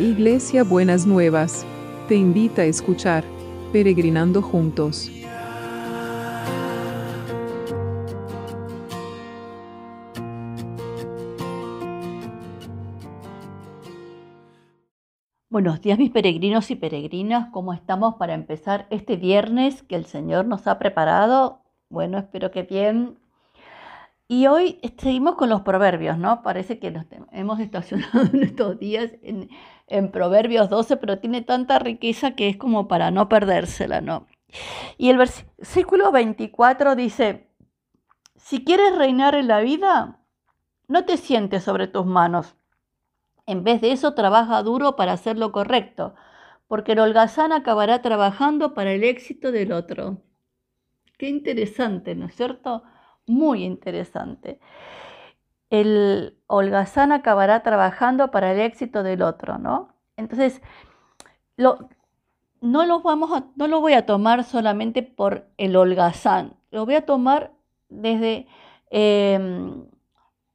Iglesia Buenas Nuevas, te invita a escuchar Peregrinando Juntos. Buenos días mis peregrinos y peregrinas, ¿cómo estamos para empezar este viernes que el Señor nos ha preparado? Bueno, espero que bien. Y hoy seguimos con los proverbios, ¿no? Parece que nos hemos estacionado en estos días en, en Proverbios 12, pero tiene tanta riqueza que es como para no perdérsela, ¿no? Y el versículo 24 dice, si quieres reinar en la vida, no te sientes sobre tus manos. En vez de eso, trabaja duro para hacer lo correcto, porque el holgazán acabará trabajando para el éxito del otro. Qué interesante, ¿no es cierto? Muy interesante. El holgazán acabará trabajando para el éxito del otro, ¿no? Entonces, lo, no, lo vamos no lo voy a tomar solamente por el holgazán, lo voy a tomar desde eh,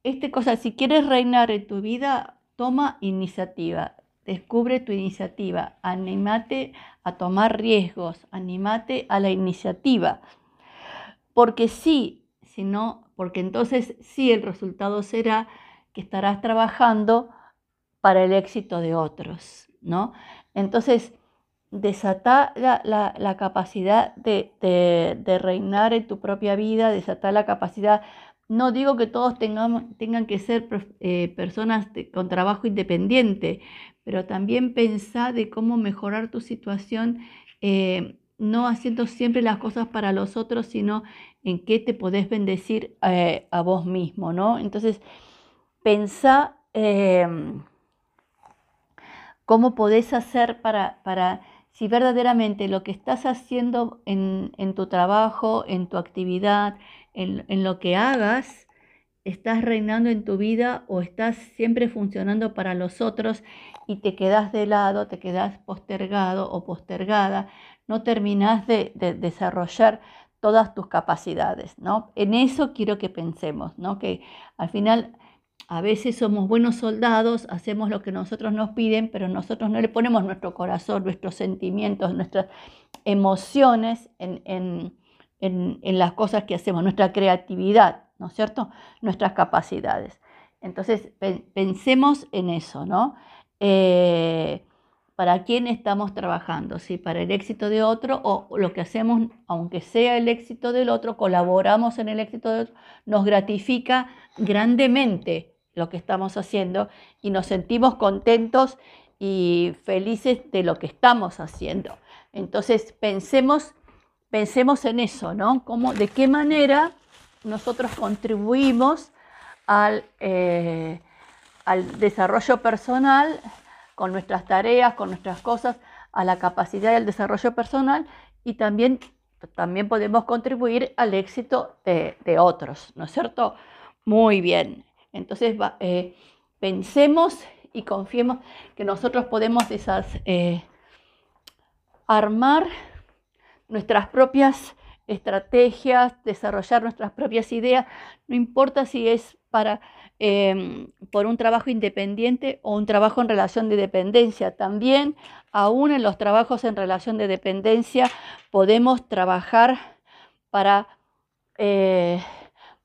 esta cosa, si quieres reinar en tu vida, toma iniciativa, descubre tu iniciativa, anímate a tomar riesgos, anímate a la iniciativa. Porque sí, si no, porque entonces sí el resultado será que estarás trabajando para el éxito de otros, ¿no? Entonces, desata la, capacidad de, reinar en tu propia vida, desatar la capacidad, no digo que todos tengan que ser eh, personas con trabajo independiente, pero también pensá de cómo mejorar tu situación, eh, no haciendo siempre las cosas para los otros, sino en qué te podés bendecir eh, a vos mismo, ¿no? Entonces, pensá em, cómo podés hacer para, para, si verdaderamente lo que estás haciendo en, tu trabajo, en tu actividad, en, en lo que hagas, estás reinando en tu vida o estás siempre funcionando para los otros y te quedas de lado, te quedas postergado o postergada, no terminas de, desarrollar todas tus capacidades, ¿no? En eso quiero que pensemos, ¿no? Que al final a veces somos buenos soldados, hacemos lo que nosotros nos piden, pero nosotros no le ponemos nuestro corazón, nuestros sentimientos, nuestras emociones en, en las cosas que hacemos, nuestra creatividad, ¿no es cierto? Nuestras capacidades. Entonces, pensemos en eso, ¿no? Eh, ¿Para quién estamos trabajando? ¿Si para el éxito de otro o lo que hacemos, aunque sea el éxito del otro, colaboramos en el éxito de otro, nos gratifica grandemente lo que estamos haciendo y nos sentimos contentos y felices de lo que estamos haciendo. Entonces, pensemos, pensemos en eso, ¿no? ¿De qué manera nosotros contribuimos al, eh, al desarrollo personal con nuestras tareas, con nuestras cosas, a la capacidad del desarrollo personal y también, también podemos contribuir al éxito de, otros, ¿no es cierto? Muy bien. Entonces, eh, pensemos y confiemos que nosotros podemos eh, armar nuestras propias estrategias, desarrollar nuestras propias ideas, no importa si es para em, por un trabajo independiente o un trabajo en relación de dependencia. También, aún en los trabajos en relación de dependencia, podemos trabajar para, eh,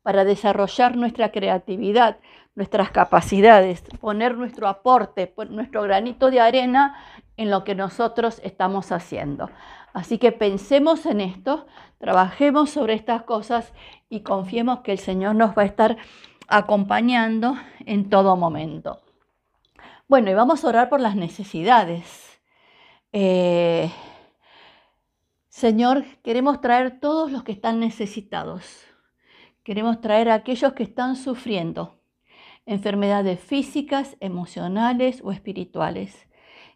para desarrollar nuestra creatividad, nuestras capacidades, poner nuestro aporte, nuestro granito de arena en lo que nosotros estamos haciendo. Así que pensemos en esto, trabajemos sobre estas cosas y confiemos que el Señor nos va a estar acompañando en todo momento. Bueno, y vamos a orar por las necesidades. Eh, Señor, queremos traer todos los que están necesitados. Queremos traer a aquellos que están sufriendo enfermedades físicas, emocionales o espirituales.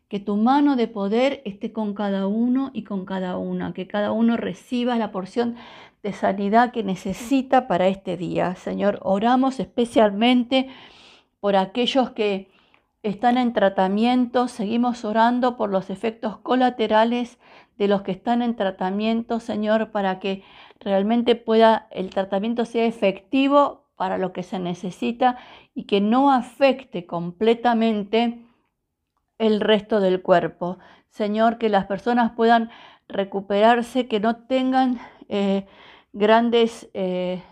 Que tu mano de poder esté con cada uno y con cada una, que cada uno reciba la porción de sanidad que necesita para este día. Señor, oramos especialmente por aquellos que están en tratamiento, seguimos orando por los efectos colaterales de los que están en tratamiento, Señor, para que realmente pueda el tratamiento sea efectivo para lo que se necesita y que no afecte completamente el resto del cuerpo. Señor, que las personas puedan recuperarse, que no tengan eh, grandes eh,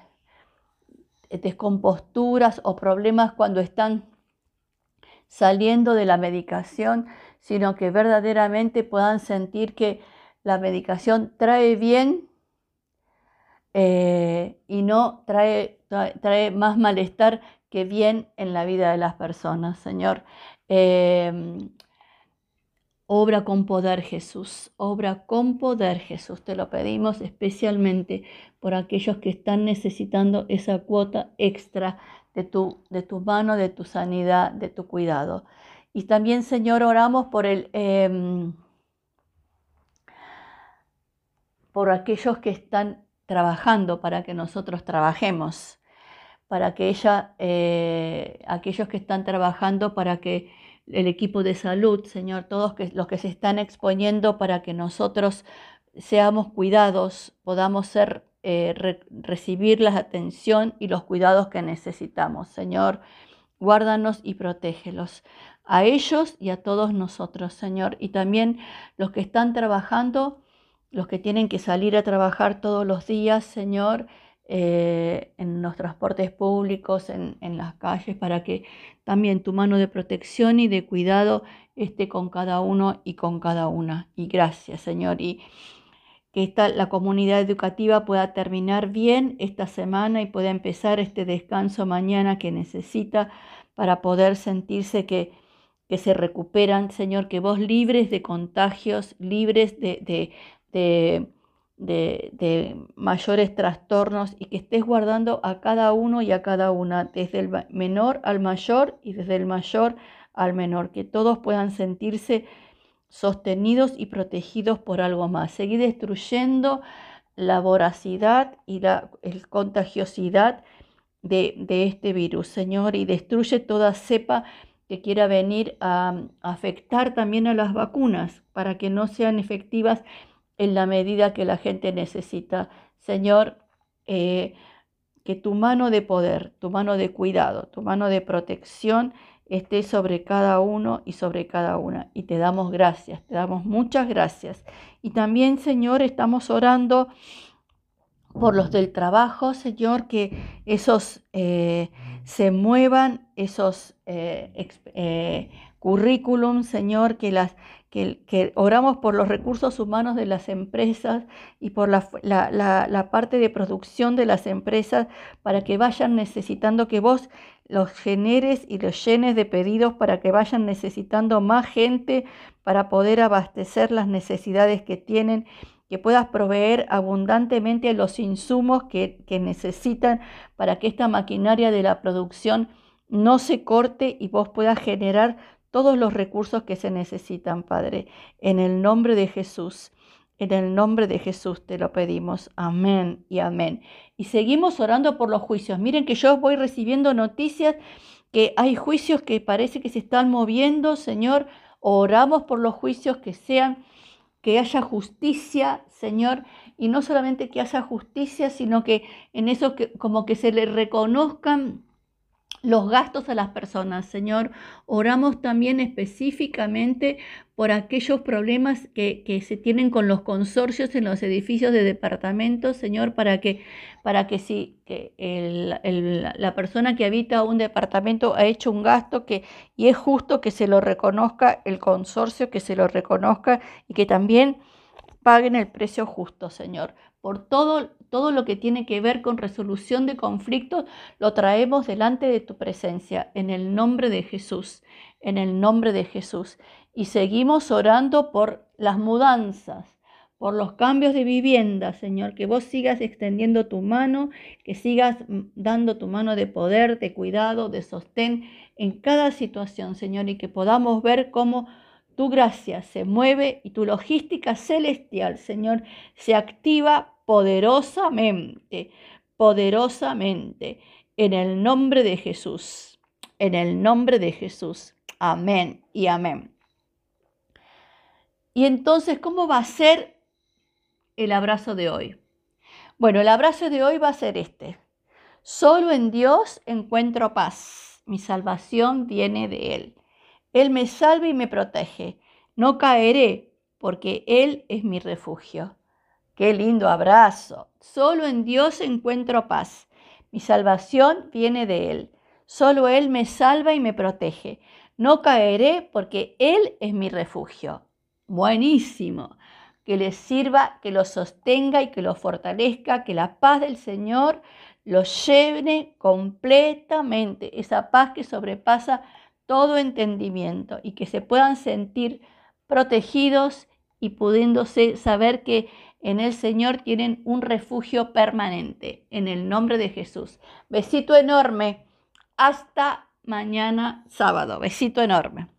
descomposturas o problemas cuando están saliendo de la medicación, sino que verdaderamente puedan sentir que la medicación trae bien eh, y no trae, trae, más malestar que bien en la vida de las personas, Señor. Em, obra con poder Jesús, obra con poder Jesús. Te lo pedimos especialmente por aquellos que están necesitando esa cuota extra de tu, de mano, de tu sanidad, de tu cuidado. Y también, Señor, oramos por el... Em, por aquellos que están trabajando para que nosotros trabajemos, para que ella, eh, aquellos que están trabajando para que el equipo de salud, Señor, todos los que se están exponiendo para que nosotros seamos cuidados, podamos ser, eh, recibir la atención y los cuidados que necesitamos. Señor, guárdanos y protégelos a ellos y a todos nosotros, Señor, y también los que están trabajando los que tienen que salir a trabajar todos los días, Señor, eh, en los transportes públicos, en, las calles, para que también tu mano de protección y de cuidado esté con cada uno y con cada una. Y gracias, Señor. Y que esta, la comunidad educativa pueda terminar bien esta semana y pueda empezar este descanso mañana que necesita para poder sentirse que, que se recuperan, Señor, que vos libres de contagios, libres de, mayores trastornos y que estés guardando a cada uno y a cada una, desde el menor al mayor y desde el mayor al menor, que todos puedan sentirse sostenidos y protegidos por algo más. Seguir destruyendo la voracidad y la contagiosidad de, de, este virus, Señor, y destruye toda cepa que quiera venir a afectar también a las vacunas para que no sean efectivas en la medida que la gente necesita. Señor, eh, que tu mano de poder, tu mano de cuidado, tu mano de protección esté sobre cada uno y sobre cada una. Y te damos gracias, te damos muchas gracias. Y también, Señor, estamos orando por los del trabajo, Señor, que esos eh, se muevan, esos eh, currículum, Señor, que las que, oramos por los recursos humanos de las empresas y por la, la, parte de producción de las empresas para que vayan necesitando que vos los generes y los llenes de pedidos para que vayan necesitando más gente para poder abastecer las necesidades que tienen, que puedas proveer abundantemente los insumos que, que necesitan para que esta maquinaria de la producción no se corte y vos puedas generar todos los recursos que se necesitan, Padre. En el nombre de Jesús, en el nombre de Jesús te lo pedimos. Amén y amén. Y seguimos orando por los juicios. Miren que yo voy recibiendo noticias que hay juicios que parece que se están moviendo, Señor. Oramos por los juicios que sean, que haya justicia, Señor, y no solamente que haya justicia, sino que en eso que como que se le reconozcan los gastos a las personas. Señor, oramos también específicamente por aquellos problemas que, se tienen con los consorcios en los edificios de departamentos, Señor, para que, para que si que la persona que habita un departamento ha hecho un gasto que, y es justo que se lo reconozca el consorcio, que se lo reconozca y que también paguen el precio justo, Señor. Por todo, todo lo que tiene que ver con resolución de conflictos, lo traemos delante de tu presencia, en el nombre de Jesús, en el nombre de Jesús. Y seguimos orando por las mudanzas, por los cambios de vivienda, Señor, que vos sigas extendiendo tu mano, que sigas dando tu mano de poder, de cuidado, de sostén en cada situación, Señor, y que podamos ver cómo tu gracia se mueve y tu logística celestial, Señor, se activa poderosamente, poderosamente, en el nombre de Jesús, en el nombre de Jesús. Amén y amén. Y entonces, ¿cómo va a ser el abrazo de hoy? Bueno, el abrazo de hoy va a ser este. Solo en Dios encuentro paz. Mi salvación viene de Él. Él me salva y me protege. No caeré porque Él es mi refugio. Qué lindo abrazo. Solo en Dios encuentro paz. Mi salvación viene de Él. Solo Él me salva y me protege. No caeré porque Él es mi refugio. Buenísimo. Que les sirva, que los sostenga y que los fortalezca, que la paz del Señor los lleve completamente, esa paz que sobrepasa todo entendimiento y que se puedan sentir protegidos y pudiéndose saber que en el Señor tienen un refugio permanente. En el nombre de Jesús. Besito enorme. Hasta mañana sábado. Besito enorme.